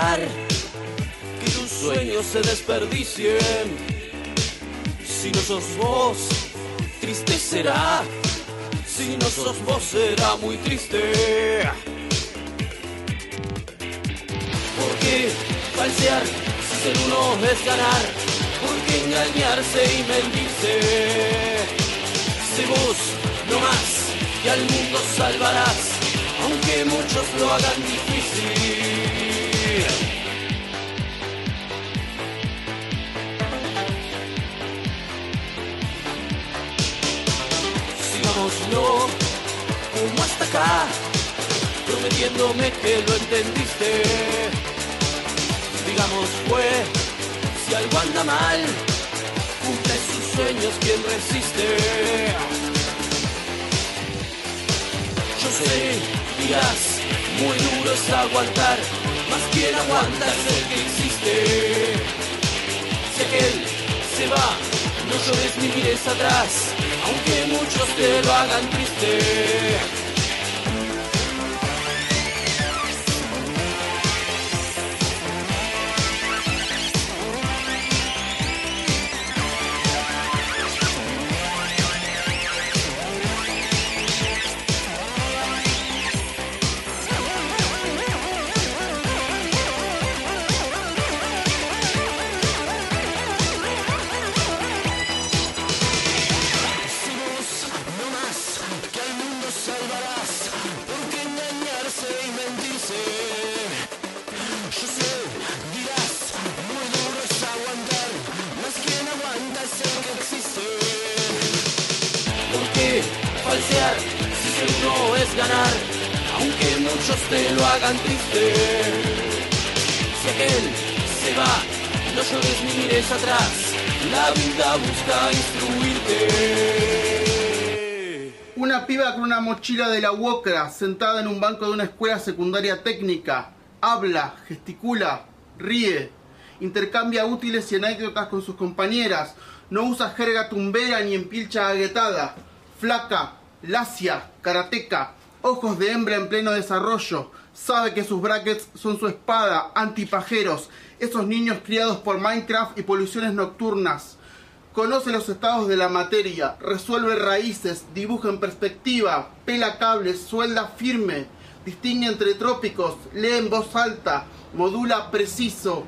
digamos, che, ¿por qué dejar que tus sueños se desperdicien? Si no sos vos, triste será. Si no sos vos, será muy triste. ¿Por qué falsear si ser uno es ganar? ¿Por qué engañarse y mentirse? Sé vos, no más, y al mundo salvarás, aunque muchos lo hagan difícil. Sigámoslo como hasta acá, prometiéndome que lo entendiste. Digamos fue, si algo anda mal, cumple sus sueños quien resiste. Yo sé, dirás, muy duro es aguantar, más quien aguanta es el que existe. Si aquel se va, no llores ni mires atrás, aunque muchos te lo hagan triste. Si es ganar? Aunque muchos te lo hagan triste. Si aquel se va, no llores ni mires atrás. La vida busca instruirte. Una piba con una mochila de la UOCRA sentada en un banco de una escuela secundaria técnica. Habla, gesticula, ríe, intercambia útiles y anécdotas con sus compañeras. No usa jerga tumbera ni empilcha aguetada. Flaca, lacia, karateca, ojos de hembra en pleno desarrollo. Sabe que sus brackets son su espada, antipajeros. Esos niños criados por Minecraft y poluciones nocturnas. Conoce los estados de la materia, resuelve raíces, dibuja en perspectiva, pela cables, suelda firme, distingue entre trópicos, lee en voz alta, modula preciso,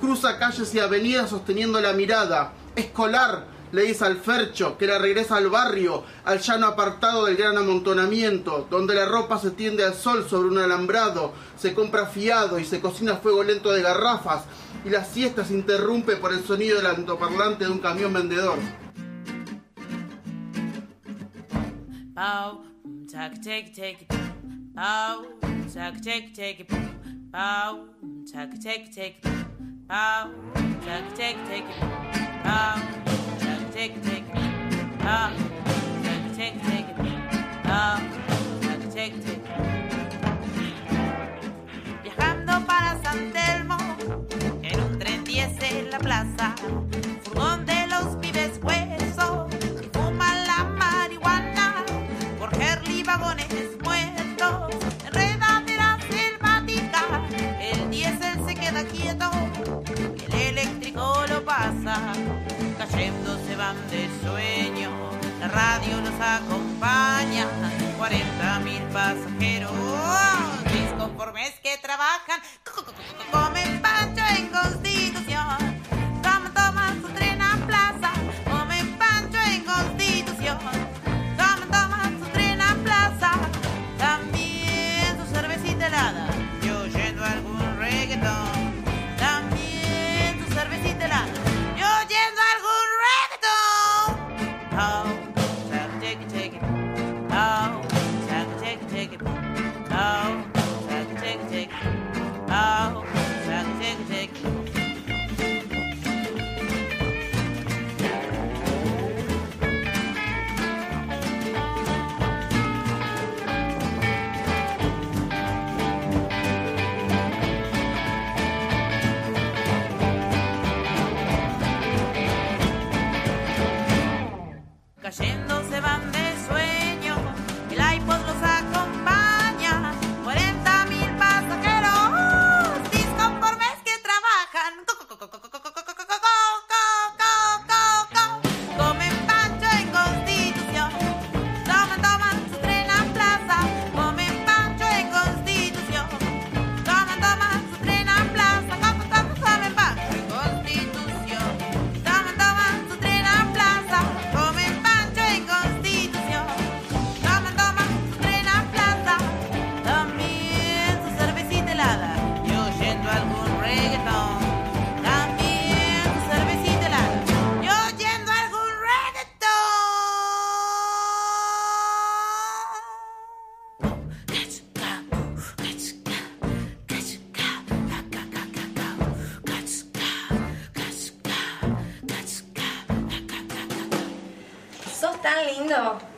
cruza calles y avenidas sosteniendo la mirada, escolar, le dice al Fercho que la regresa al barrio, al llano apartado del gran amontonamiento, donde la ropa se tiende al sol sobre un alambrado, se compra fiado y se cocina fuego lento de garrafas, y la siesta se interrumpe por el sonido del altoparlante de un camión vendedor. Bow, take, take, take, bow, take, take, take, bow, Viajando para San Telmo, en un tren 10 en la plaza, furgón de los pibes huesos, pasajeros, disconformes que trabajan,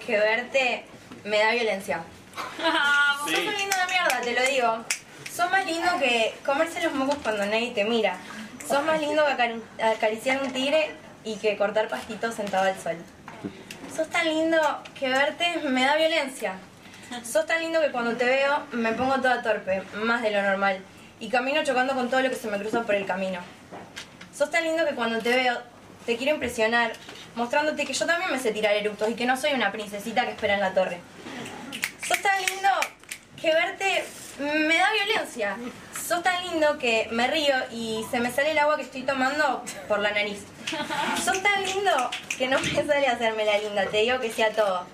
que verte me da violencia. Sos un lindo de mierda, te lo digo. Sos más lindo que comerse los mocos cuando nadie te mira. Sos más lindo que acari- acariciar un tigre y que cortar pastitos sentado al sol. Sos tan lindo que verte me da violencia. Sos tan lindo que cuando te veo me pongo toda torpe, más de lo normal, y camino chocando con todo lo que se me cruza por el camino. Sos tan lindo que cuando te veo te quiero impresionar, mostrándote que yo también me sé tirar eructos y que no soy una princesita que espera en la torre. Sos tan lindo que verte me da violencia. Sos tan lindo que me río y se me sale el agua que estoy tomando por la nariz. Sos tan lindo que no me sale hacerme la linda, te digo que sea todo.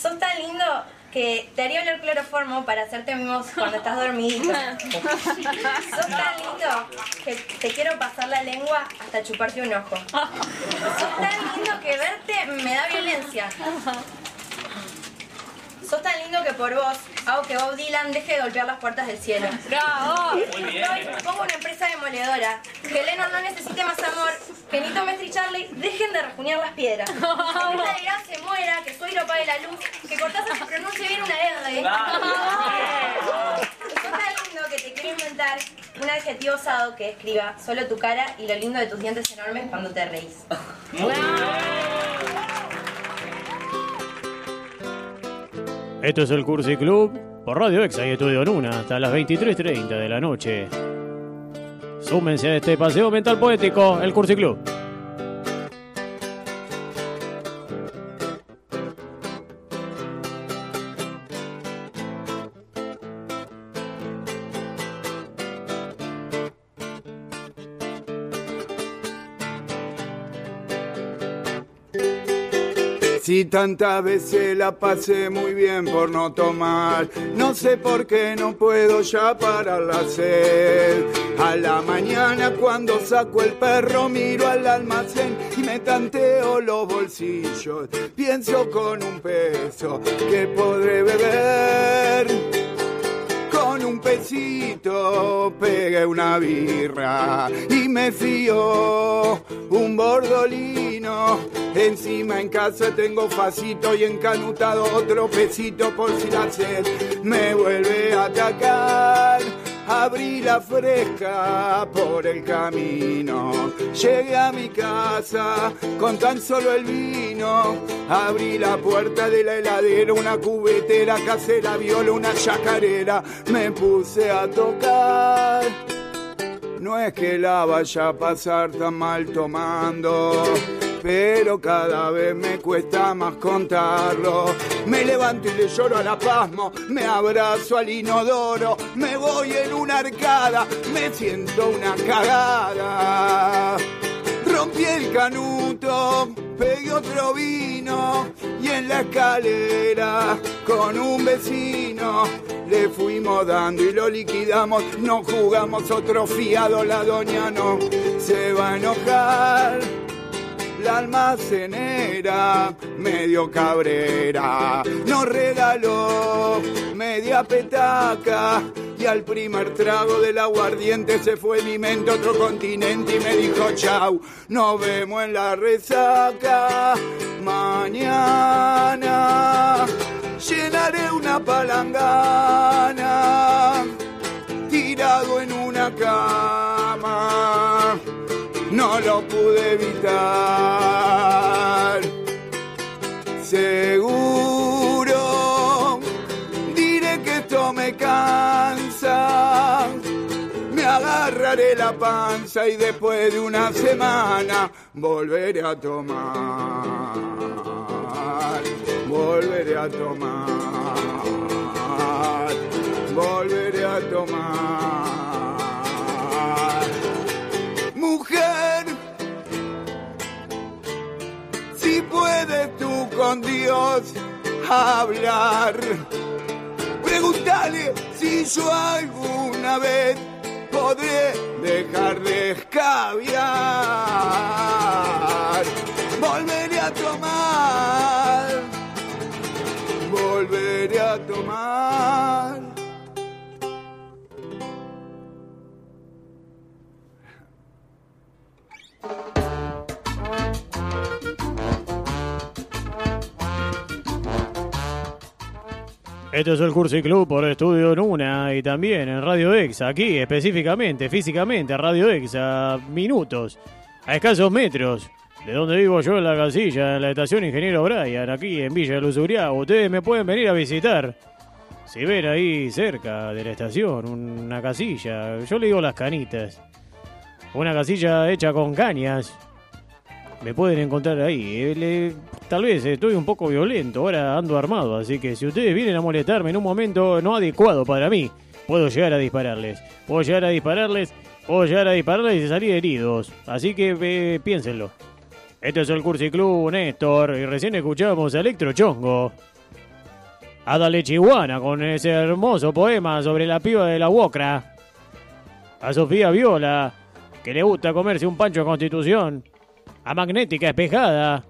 Sos tan lindo que te haría oler cloroformo para hacerte mimos cuando estás dormidito. Sos tan lindo que te quiero pasar la lengua hasta chuparte un ojo. Sos tan lindo que verte me da violencia. Sos tan lindo que por vos hago que Bob Dylan deje de golpear las puertas del cielo. ¡Bravo! Muy bien. Pongo una empresa demoledora. Que Lennon no necesite más amor. Que Nito Mestre y Charlie dejen de rajuñar las piedras. Que Mirta Legrand se muera. Que Suero apague la luz. Que Cortázar se pronuncie bien una R. Sos tan lindo que te quiero inventar un adjetivo osado que escriba solo tu cara y lo lindo de tus dientes enormes cuando te reís. Esto es el Cursi Club por Radio Exa y Estudio Luna hasta las 23.30 de la noche. Súmense a este paseo mental poético, el Cursi Club. Si tantas veces la pasé muy bien por no tomar, no sé por qué no puedo ya parar la sed. A la mañana cuando saco el perro miro al almacén y me tanteo los bolsillos. Pienso con un peso que podré beber con un pesito pegué una birra y me fío un bordolino. Encima en casa tengo facito y encanutado otro pesito por si la sed me vuelve a atacar. Abrí la fresca por el camino. Llegué a mi casa con tan solo el vino. Abrí la puerta de la heladera, una cubetera casera, viola, una chacarera. Me puse a tocar. No es que la vaya a pasar tan mal tomando, pero cada vez me cuesta más contarlo. Me levanto y le lloro a la pasmo, me abrazo al inodoro, me voy en una arcada, me siento una cagada. Rompí el canuto, pegué otro vino y en la escalera con un vecino le fuimos dando y lo liquidamos. No jugamos otro fiado, la doña no se va a enojar. La almacenera, medio cabrera, nos regaló media petaca y al primer trago del aguardiente se fue mi mente a otro continente y me dijo chau, nos vemos en la resaca mañana. Llenaré una palangana tirado en una cama no lo pude evitar. Seguro diré que esto me cansa. Me agarraré la panza y después de una semana volveré a tomar. Volveré a tomar. Volveré a tomar. Mujer, puedes tú con Dios hablar, pregúntale si yo alguna vez podré dejar de escabiar. Volveré a tomar, Este es el Cursi Club por Estudio Nuna y también en Radio Ex, aquí específicamente, físicamente, Radio Ex, a minutos, a escasos metros de donde vivo yo en la casilla, en la estación Ingeniero Brian, aquí en Villa Luzuriaga. Ustedes me pueden venir a visitar. Si ven ahí cerca de la estación, una casilla, yo le digo las canitas. Una casilla hecha con cañas. Me pueden encontrar ahí. Eh, le- tal vez estoy un poco violento, ahora ando armado, así que si ustedes vienen a molestarme en un momento no adecuado para mí, puedo llegar a dispararles. Puedo llegar a dispararles, puedo llegar a dispararles y salir heridos. Así que eh, piénsenlo. Este es el Cursi Club, Néstor, y recién escuchamos a Electro Chongo. A Dale Chihuana con ese hermoso poema sobre la piba de la Wocra. A Sofía Viola, que le gusta comerse un pancho de Constitución. A Magnética Espejada.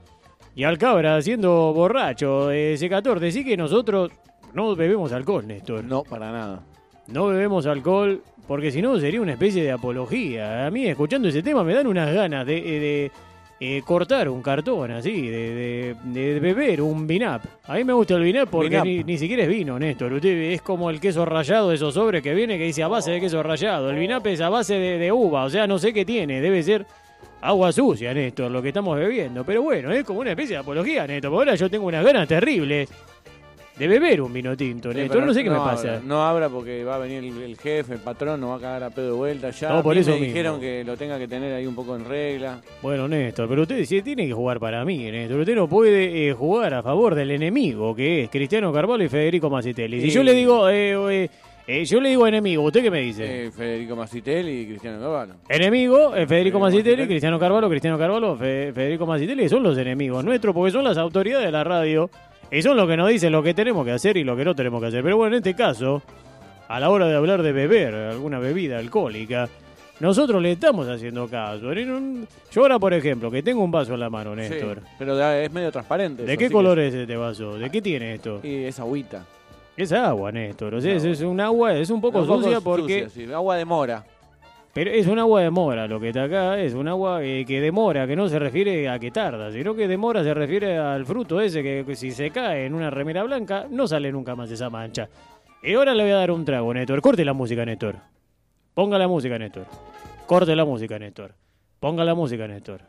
Y al Cabra siendo borracho de C14. Así que nosotros no bebemos alcohol, Néstor. No, para nada. No bebemos alcohol porque si no sería una especie de apología. A mí escuchando ese tema me dan unas ganas de, eh, de, eh, cortar un cartón así, de, de- de beber un vinap. A mí me gusta el vinap porque Vinap. ni, ni siquiera es vino, Néstor. Usted es como el queso rallado de esos sobres que viene que dice a base de queso rallado. El vinap es a base de, de uva, o sea, no sé qué tiene. Debe ser agua sucia, Néstor, lo que estamos bebiendo. Pero bueno, es como una especie de apología, Néstor. Porque ahora yo tengo unas ganas terribles de beber un vino tinto, Sí, Néstor. no sé qué me abra, pasa. No abra porque va a venir el, el jefe, el patrón, nos va a cagar a pedo de vuelta ya. No, por eso me mismo. dijeron que lo tenga que tener ahí un poco en regla. Bueno, Néstor, pero usted sí tiene que jugar para mí, Néstor. Usted no puede eh, jugar a favor del enemigo, que es Cristiano Carvalho y Federico Macitelli. Si Sí. yo le digo, eh, eh, eh, yo le digo enemigo, ¿usted qué me dice? Eh, Federico Macitel y Cristiano Cavallo. Enemigo, eh, Federico Macitelli. Cristiano Carvalho, Cristiano Carvalho, Fe- Federico Macitelli, son los enemigos nuestros porque son las autoridades de la radio y son los que nos dicen lo que tenemos que hacer y lo que no tenemos que hacer. Pero bueno, en este caso, a la hora de hablar de beber alguna bebida alcohólica, nosotros le estamos haciendo caso. En un- Yo ahora, por ejemplo, que tengo un vaso en la mano, Néstor. Sí, pero es medio transparente. ¿De eso, qué color que- es este vaso? ¿De qué tiene esto? Y es agüita. Es agua, Néstor. O sea, es, es un agua, es un poco Un poco sucia porque... sucia, sí, Agua de mora. Pero es un agua de mora, lo que está acá es un agua eh, que demora, que no se refiere a que tarda, sino que demora se refiere al fruto ese que, que si se cae en una remera blanca no sale nunca más esa mancha. Y ahora le voy a dar un trago, Néstor. Corte la música, Néstor. Ponga la música, Néstor. Corte la música, Néstor. Ponga la música, Néstor.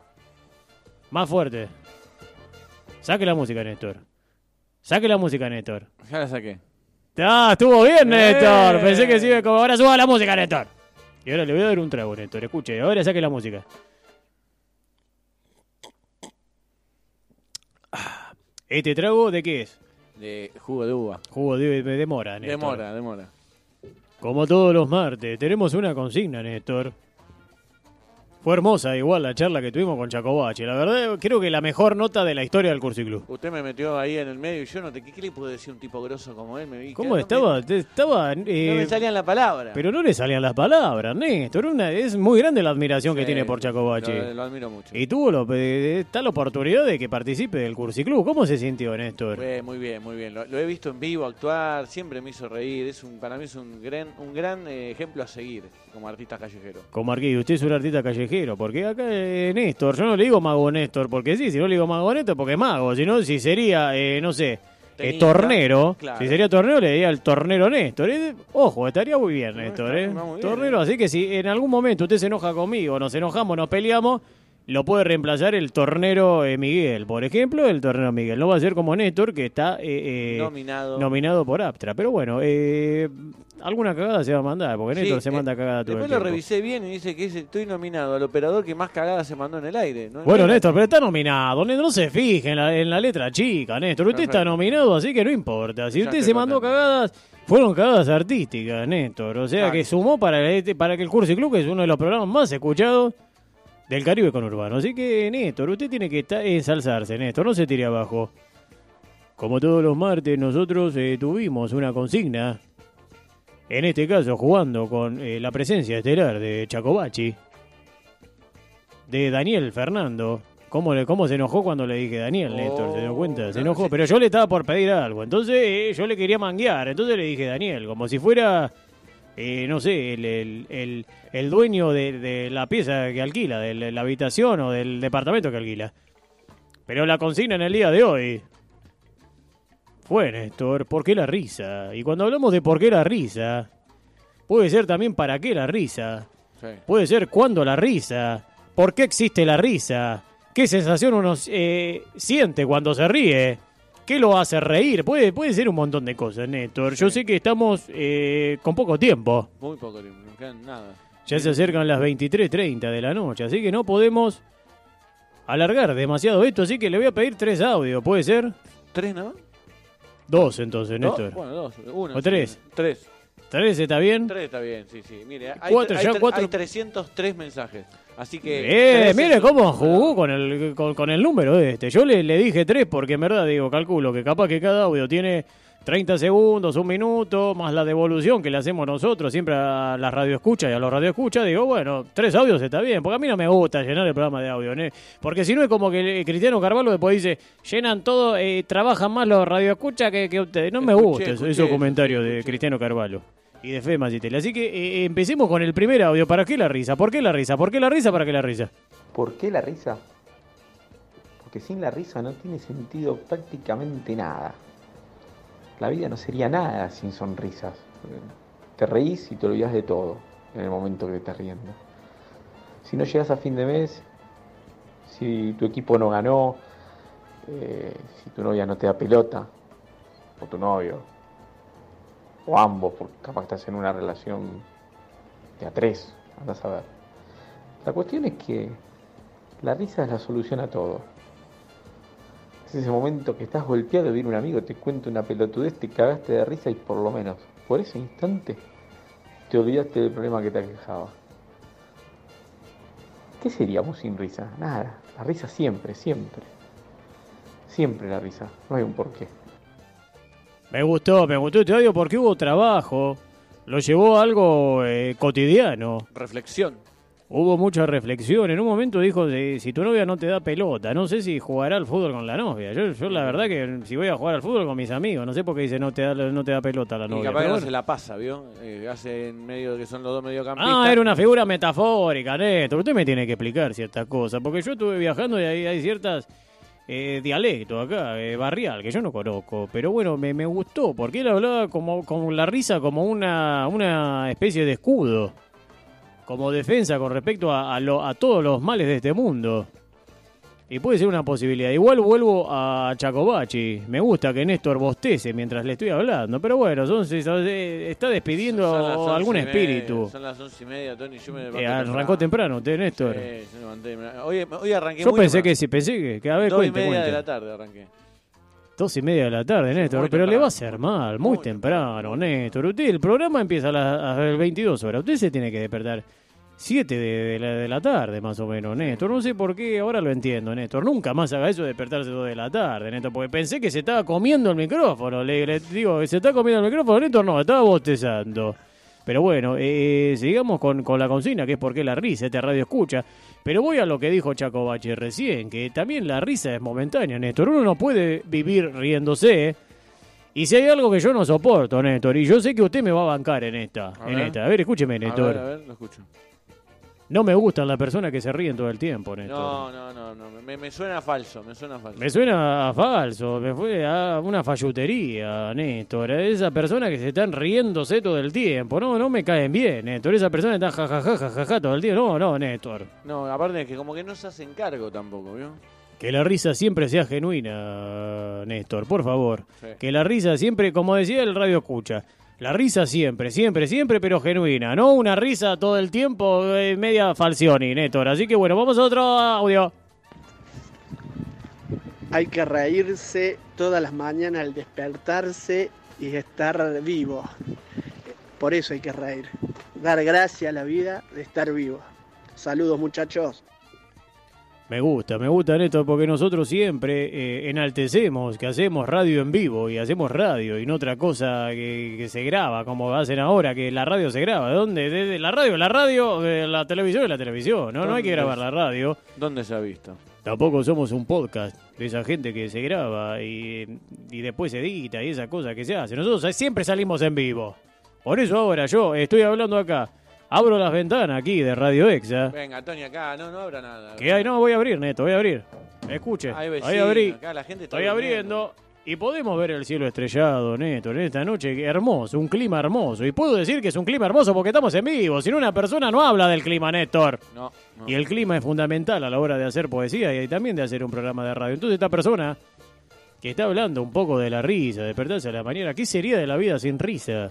Más fuerte. Saque la música, Néstor. Saque la música, Néstor. Ya la saqué. Ah, estuvo bien, Néstor. Eh. Pensé que sí, como ahora suba la música, Néstor. Y ahora le voy a dar un trago, Néstor. Escuche, ahora saque la música. Ah, ¿Este trago de qué es? De jugo de uva. Jugo de, de mora, Néstor. De mora, de mora. Como todos los martes, tenemos una consigna, Néstor. Fue hermosa igual la charla que tuvimos con Chacobache. La verdad, creo que la mejor nota de la historia del Cursi Club. Usted me metió ahí en el medio y yo no te... ¿Qué, qué le puedo decir un tipo grosso como él? Me vi ¿Cómo que no estaba? Te- estaba Me, eh, no me salían la palabra. pero no le salían las palabras, Néstor. Una, es muy grande la admiración que tiene por Chacobache. Lo, lo admiro mucho. Y tuvo lo- eh, está la oportunidad de que participe del Cursi Club. ¿Cómo se sintió, Néstor? Fue muy bien, muy bien. Lo, lo he visto en vivo actuar, siempre me hizo reír. Es un, para mí es un gran, un gran eh, ejemplo a seguir como artista callejero. Como Arquillo, usted es un artista callejero, porque acá eh, Néstor, yo no le digo mago Néstor, porque sí, si no le digo mago Néstor, porque es mago, si no, si sería, eh, no sé, eh, tornero, claro. si sería tornero le diría el tornero Néstor, eh, ojo, estaría muy bien No, Néstor, está- eh. tornero, así que si en algún momento usted se enoja conmigo, nos enojamos, nos peleamos, lo puede reemplazar el tornero eh, Miguel, por ejemplo, el tornero Miguel, no va a ser como Néstor, que está eh, eh, Nominado. nominado por Aptra, pero bueno, eh, alguna cagada se va a mandar, porque Sí, Néstor se eh, manda cagada todo el Después lo tiempo. revisé bien y dice que es- estoy nominado al operador que más cagada se mandó en el aire. ¿no? Bueno, No Néstor, pero está nominado. Néstor, No se fije en la, en la letra chica, Néstor. Usted está nominado, así que no importa. Si Ya usted se mandó contento. cagadas, fueron cagadas artísticas, Néstor. O sea Claro. que sumó para, este- para que el Cursi Club, que es uno de los programas más escuchados del Caribe con Urbano. Así que, Néstor, usted tiene que estar- ensalzarse, Néstor. No se tire abajo. Como todos los martes, nosotros eh, tuvimos una consigna. En este caso, jugando con eh, la presencia estelar de Chacobachi de Daniel Fernando. ¿Cómo, le, ¿Cómo se enojó cuando le dije Daniel, Néstor? ¿Se dio cuenta? Se no, enojó. sí. Pero yo le estaba por pedir algo. Entonces eh, yo le quería manguear. Entonces le dije Daniel, como si fuera, eh, no sé, el, el, el- el dueño de, de la pieza que alquila, de la habitación o del departamento que alquila. Pero la consigna en el día de hoy fue, Néstor, ¿por qué la risa? Y cuando hablamos de por qué la risa, puede ser también para qué la risa. Sí. Puede ser cuándo la risa. ¿Por qué existe la risa? ¿Qué sensación uno eh, siente cuando se ríe? ¿Qué lo hace reír? Puede, puede ser un montón de cosas, Néstor. Yo sé que estamos eh, con poco tiempo. Muy poco tiempo, no quedan nada. Ya se acercan las 23.30 de la noche, así que no podemos alargar demasiado esto, así que le voy a pedir tres audios, ¿puede ser? ¿Tres no? Dos entonces, ¿Dos? Néstor. Bueno, dos. Uno. ¿O tres? Tres. ¿Tres está bien? Tres está bien, sí, sí. Mire, hay, Cuatro, hay ya tre- cuatro. hay 303 mensajes. Así que. Eh, mire cómo jugó con el, con, con el número este. Yo le, le dije tres porque en verdad digo, calculo que capaz que cada audio tiene 30 segundos, un minuto, más la devolución que le hacemos nosotros siempre a la radio escucha y a los radio escucha. Digo, bueno, tres audios está bien, porque a mí no me gusta llenar el programa de audio, ¿no? Porque si no es como que Cristiano Carvalho después dice, llenan todo, eh, trabajan más los radio escucha que, que ustedes. No me gusta eso- esos comentarios de. Cristiano Carvalho. Y de Fema Magitele. Así que eh, empecemos con el primer audio. ¿Para qué la risa? ¿Por qué la risa? ¿Por qué la risa? ¿Para qué la risa? ¿Por qué la risa? Porque sin la risa no tiene sentido prácticamente nada. La vida no sería nada sin sonrisas. Te reís y te olvidas de todo en el momento que te estás riendo. Si no llegas a fin de mes, si tu equipo no ganó, eh, si tu novia no te da pelota, o tu novio, o ambos, porque capaz estás en una relación de a tres, andás a ver. La cuestión es que la risa es la solución a todo. Es ese momento que estás golpeado y viene un amigo, te cuenta una pelotudez, te cagaste de risa y por lo menos por ese instante te olvidaste del problema que te aquejaba. ¿Qué seríamos sin risa? Nada. La risa siempre, siempre. Siempre la risa. No hay un porqué. Me gustó, me gustó este audio porque hubo trabajo. Lo llevó a algo eh, cotidiano. Reflexión. Hubo mucha reflexión. En un momento dijo, de, si tu novia no te da pelota, no sé si jugará al fútbol con la novia. Yo, yo la verdad que si voy a jugar al fútbol con mis amigos, no sé por qué dice no te da, no te da pelota la Y novia. capaz que no bueno. se la pasa, ¿vio? Eh, hace en medio que son los dos mediocampistas. Ah, era una figura metafórica, Néstor. Usted me tiene que explicar ciertas cosas, porque yo estuve viajando y hay, hay ciertas eh, dialectos acá, eh, barrial, que yo no conozco. Pero bueno, me, me gustó, porque él hablaba como con la risa como una, una especie de escudo, como defensa con respecto a, a, lo- a todos los males de este mundo. Y puede ser una posibilidad. Igual vuelvo a Chacobachi. Me gusta que Néstor bostece mientras le estoy hablando. Pero bueno, son, se- está despidiendo Son algún media, espíritu. son las once y media, Tony. Yo me levanto Eh, arrancó temprano usted, Néstor. Sí, yo me levanté. Hoy, hoy arranqué Yo muy pensé temprano. que sí, pensé que, que a ver, Dos y media cuente. de la tarde arranqué. Dos y media de la tarde, Néstor. Pero le temprano. va a hacer mal, muy, Muy temprano, Néstor. Usted, el programa empieza a las, a las 22 horas. Usted se tiene que despertar 7 de, de la, de la tarde, más o menos, Néstor. No sé por qué, ahora lo entiendo, Néstor. Nunca más haga eso de despertarse 2 de la tarde, Néstor. Porque pensé que se estaba comiendo el micrófono. Le, le digo, ¿se está comiendo el micrófono, Néstor? No, estaba bostezando. Pero bueno, eh, sigamos con, con la consigna, que es por qué la risa, este radio escucha. Pero voy a lo que dijo Chaco Bache recién, que también la risa es momentánea, Néstor. Uno no puede vivir riéndose. Y si hay algo que yo no soporto, Néstor, y yo sé que usted me va a bancar en esta. A en ver. esta. A ver, escúcheme, A Néstor. ver, a ver, lo escucho. No me gustan las personas que se ríen todo el tiempo, Néstor. No, no, no, no. Me, me suena falso, me suena falso. Me suena a falso, me fue a una fallutería, Néstor. Esa persona que se están riéndose todo el tiempo. No, no me caen bien, Néstor. Esa persona está jajaja, jajaja todo el tiempo. No, no, Néstor. No, aparte es que como que no se hacen cargo tampoco, ¿vio? Que la risa siempre sea genuina, Néstor, por favor. Sí. Que la risa siempre, como decía el radio escucha, la risa siempre, siempre, siempre, pero genuina. No una risa todo el tiempo eh, media falsioni, Néstor. Así que bueno, vamos a otro audio. Hay que reírse todas las mañanas al despertarse y estar vivo. Por eso hay que reír. Dar gracias a la vida de estar vivo. Saludos muchachos. Me gusta, me gusta Néstor, porque nosotros siempre eh, enaltecemos que hacemos radio en vivo y hacemos radio y no otra cosa que, que se graba, como hacen ahora, que la radio se graba. ¿Dónde? Desde la radio, la radio, eh, la televisión, la televisión. No, no hay que ¿Dónde grabar es? la radio. ¿Dónde se ha visto? Tampoco somos un podcast de esa gente que se graba y, y después se edita y esa cosa que se hace. Nosotros siempre salimos en vivo. Por eso ahora yo estoy hablando acá. Abro las ventanas aquí de Radio Exa. Venga, Tony, acá, no, no habrá nada. ¿Qué hay? No, voy a abrir, Neto, voy a abrir. Escuche. Hay Ahí abrí. acá la gente está Estoy abriendo. Y podemos ver el cielo estrellado, Néstor, en esta noche hermoso, un clima hermoso. Y puedo decir que es un clima hermoso porque estamos en vivo. Si no, una persona no habla del clima, Néstor. No, no. Y el clima es fundamental a la hora de hacer poesía y también de hacer un programa de radio. Entonces, esta persona que está hablando un poco de la risa, de despertarse a la mañana, ¿qué sería de la vida sin risa?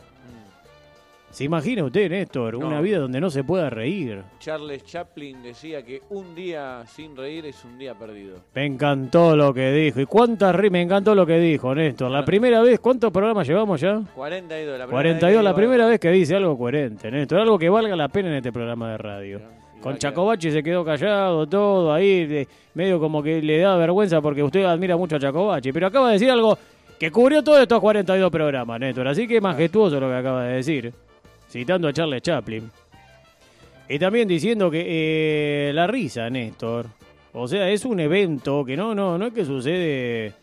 ¿Se imagina usted, Néstor, No. una vida donde no se pueda reír? Charles Chaplin decía que un día sin reír es un día perdido. Me encantó lo que dijo. ¿Y cuántas ri- Me encantó lo que dijo, Néstor. La primera vez, ¿cuántos programas llevamos ya? 42, la primera 42, vez la primera vez que dice algo coherente, Néstor. Algo que valga la pena en este programa de radio. Con Chacobachi se quedó callado, todo ahí, de- medio como que le da vergüenza porque usted admira mucho a Chacobachi. Pero acaba de decir algo que cubrió todos estos 42 programas, Néstor. Así que majestuoso lo que acaba de decir, citando a Charles Chaplin. Y también diciendo que eh, la risa, Néstor. O sea, es un evento que no, no, no es que sucede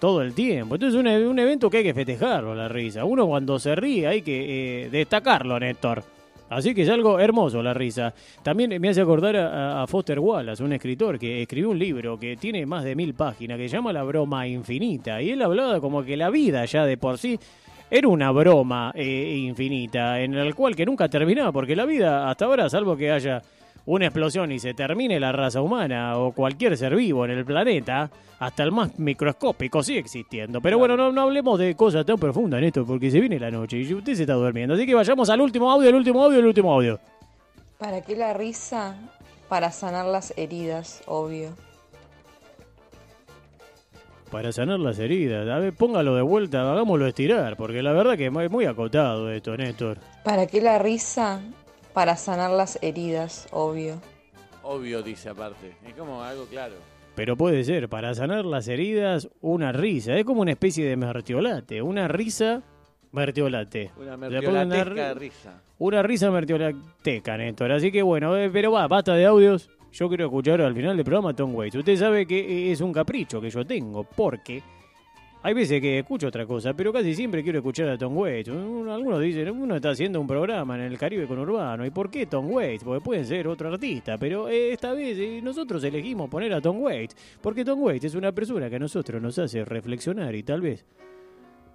todo el tiempo. Entonces es un, e- un evento que hay que festejarlo, la risa. Uno cuando se ríe hay que eh, destacarlo, Néstor. Así que es algo hermoso la risa. También me hace acordar a, a Foster Wallace, un escritor que escribió un libro que tiene más de mil páginas, que se llama La broma infinita. Y él hablaba como que la vida ya de por sí era una broma eh, infinita, en el cual que nunca terminaba, porque la vida hasta ahora, salvo que haya una explosión y se termine la raza humana o cualquier ser vivo en el planeta, hasta el más microscópico sigue existiendo. Pero bueno, no, no hablemos de cosas tan profundas en esto, porque se viene la noche y usted se está durmiendo. Así que vayamos al último audio, el último audio, el último audio. ¿Para qué la risa? Para sanar las heridas, obvio. Para sanar las heridas. A ver, póngalo de vuelta, hagámoslo estirar, porque la verdad que es muy- acotado esto, Néstor. ¿Para qué la risa? Para sanar las heridas, obvio. Obvio, dice aparte. Es como algo claro. Pero puede ser, para sanar las heridas, una risa. Es como una especie de mertiolate. Una risa, mertiolate. Una pongo una risa. Una risa mertiolateca, Néstor. Así que bueno, eh, pero va, basta de audios. Yo quiero escuchar al final del programa Tom Waits. Usted sabe que es un capricho que yo tengo, porque hay veces que escucho otra cosa, pero casi siempre quiero escuchar a Tom Waits. Un- Algunos dicen, uno está haciendo un programa en el Caribe con Urbano. ¿Y por qué Tom Waits? Porque pueden ser otro artista, pero eh, esta vez eh, nosotros elegimos poner a Tom Waits, porque Tom Waits es una persona que a nosotros nos hace reflexionar y tal vez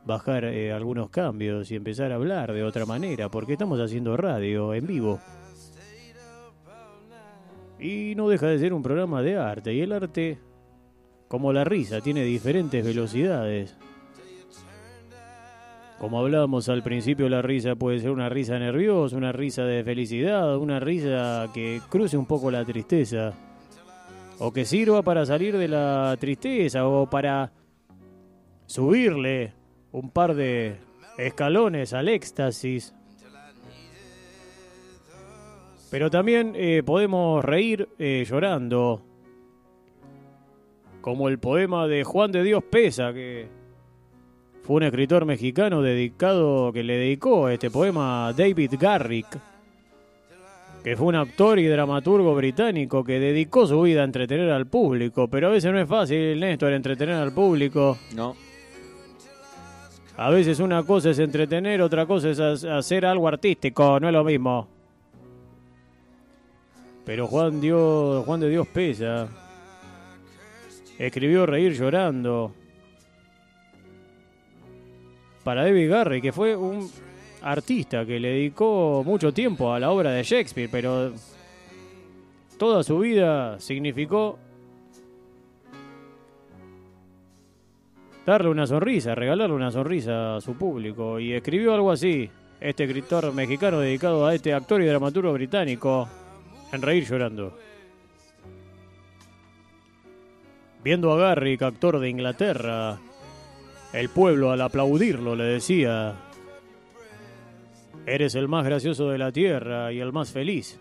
bajar eh, algunos cambios y empezar a hablar de otra manera, porque estamos haciendo radio en vivo. Y no deja de ser un programa de arte, y el arte, como la risa, tiene diferentes velocidades. Como hablábamos al principio, la risa puede ser una risa nerviosa, una risa de felicidad, una risa que cruce un poco la tristeza, o que sirva para salir de la tristeza, o para subirle un par de escalones al éxtasis. Pero también eh, podemos reír eh, llorando, como el poema de Juan de Dios Pesa, que fue un escritor mexicano dedicado que le dedicó este poema a David Garrick, que fue un actor y dramaturgo británico que dedicó su vida a entretener al público, pero a veces no es fácil, Néstor, entretener al público. No. A veces una cosa es entretener, otra cosa es ha- hacer algo artístico, no es lo mismo. Pero Juan, Dios, Juan de Dios pesa. Escribió Reír llorando. Para David Garry, que fue un artista que le dedicó mucho tiempo a la obra de Shakespeare, pero toda su vida significó darle una sonrisa, regalarle una sonrisa a su público. Y escribió algo así, este escritor mexicano dedicado a este actor y dramaturgo británico, Reír Llorando. Viendo a Garrick, actor de Inglaterra, el pueblo al aplaudirlo le decía, Eres el más gracioso de la tierra y el más feliz.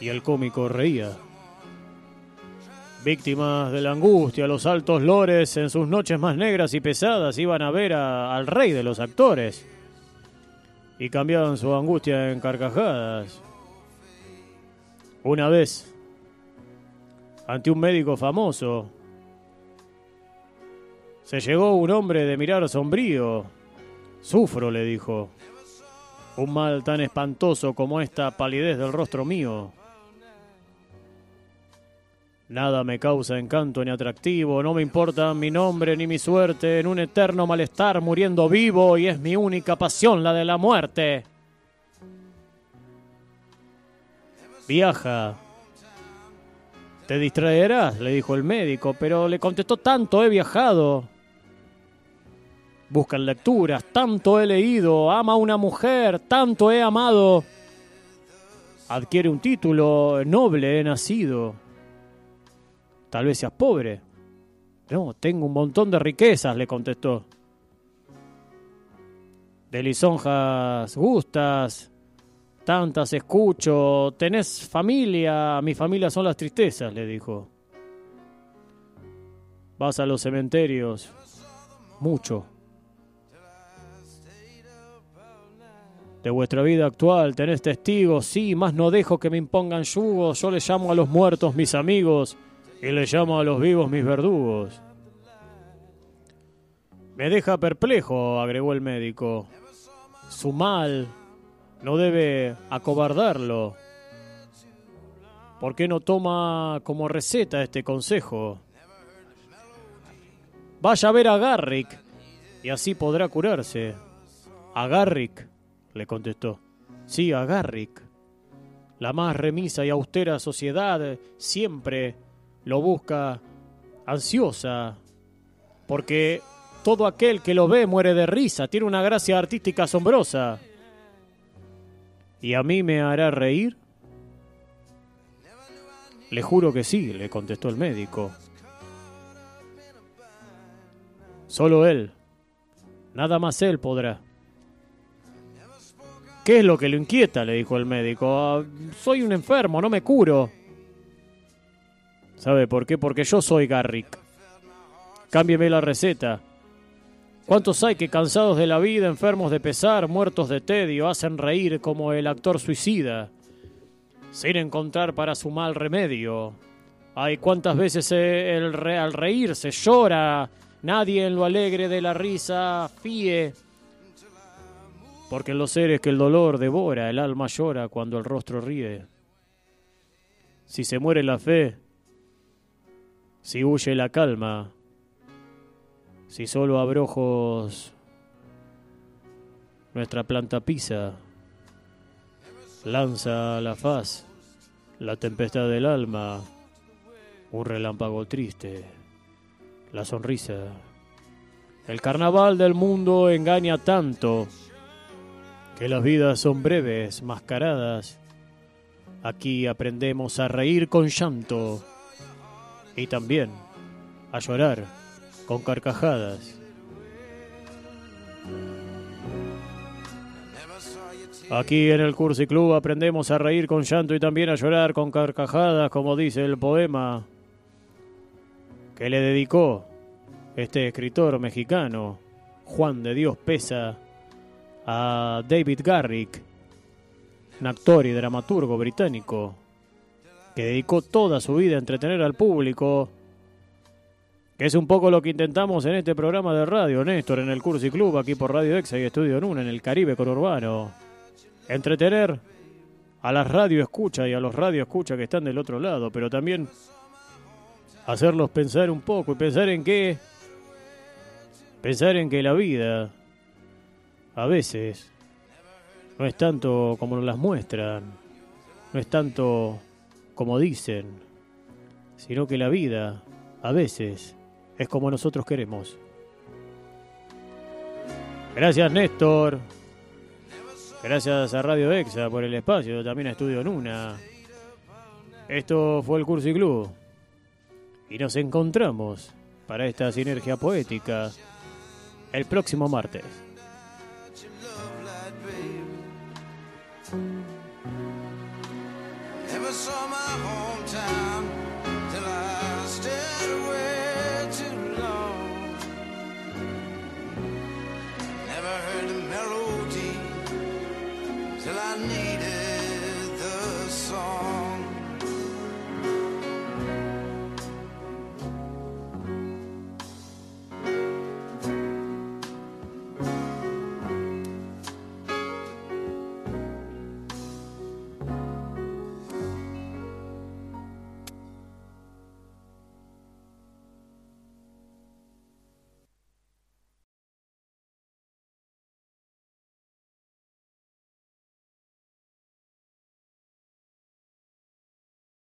Y el cómico reía. Víctimas de la angustia, los altos lores en sus noches más negras y pesadas iban a ver a- al rey de los actores y cambiaban su angustia en carcajadas. Una vez, ante un médico famoso, se llegó un hombre de mirar sombrío. Sufro, le dijo, un mal tan espantoso como esta palidez del rostro mío. Nada me causa encanto ni atractivo, no me importa mi nombre ni mi suerte, en un eterno malestar muriendo vivo y es mi única pasión la de la muerte. Viaja. Te distraerás, le dijo el médico, pero le contestó tanto he viajado. Buscan lecturas, tanto he leído, ama a una mujer, tanto he amado. Adquiere un título, noble he nacido. Tal vez seas pobre. No, tengo un montón de riquezas, le contestó. De lisonjas gustas, tantas escucho. ¿Tenés familia? Mi familia son las tristezas, le dijo. Vas a los cementerios. Mucho. De vuestra vida actual tenés testigos, sí, más no dejo que me impongan yugos. Yo le llamo a los muertos mis amigos y le llamo a los vivos mis verdugos. Me deja perplejo, agregó el médico. Su mal no debe acobardarlo. ¿Por qué no toma como receta este consejo? Vaya a ver a Garrick y así podrá curarse. A Garrick, le contestó. Sí, a Garrick. La más remisa y austera sociedad siempre lo busca ansiosa, porque todo aquel que lo ve muere de risa, tiene una gracia artística asombrosa. ¿Y a mí me hará reír? Le juro que sí, le contestó el médico. Solo él, nada más él podrá. ¿Qué es lo que lo inquieta? le dijo el médico. "Ah, soy un enfermo, no me curo. ¿Sabe por qué? Porque yo soy Garrick. Cámbieme la receta. ¿Cuántos hay que cansados de la vida, enfermos de pesar, muertos de tedio, hacen reír como el actor suicida, sin encontrar para su mal remedio? Ay, cuántas veces el al reír se llora, nadie en lo alegre de la risa fíe, porque en los seres que el dolor devora, el alma llora cuando el rostro ríe. Si se muere la fe, si huye la calma, si solo abrojos nuestra planta pisa, lanza la faz la tempestad del alma, un relámpago triste, la sonrisa. El carnaval del mundo engaña tanto que las vidas son breves, mascaradas. Aquí aprendemos a reír con llanto y también a llorar con carcajadas. Aquí en el Cursi Club aprendemos a reír con llanto y también a llorar con carcajadas, como dice el poema que le dedicó este escritor mexicano, Juan de Dios Pesa, a David Garrick, un actor y dramaturgo británico que dedicó toda su vida a entretener al público, que es un poco lo que intentamos en este programa de radio, Néstor, en el Cursi Club, aquí por Radio Exa y Estudio Nuna, en el Caribe Conurbano. Entretener a las radio escucha y a los radio escucha que están del otro lado, pero también hacerlos pensar un poco y pensar en que pensar en que la vida a veces no es tanto como nos las muestran, no es tanto como dicen, sino que la vida a veces es como nosotros queremos. Gracias Néstor. Gracias a Radio Exa por el espacio, también a Estudio Nuna. Esto fue el Cursi Club. Y nos encontramos para esta sinergia poética el próximo martes.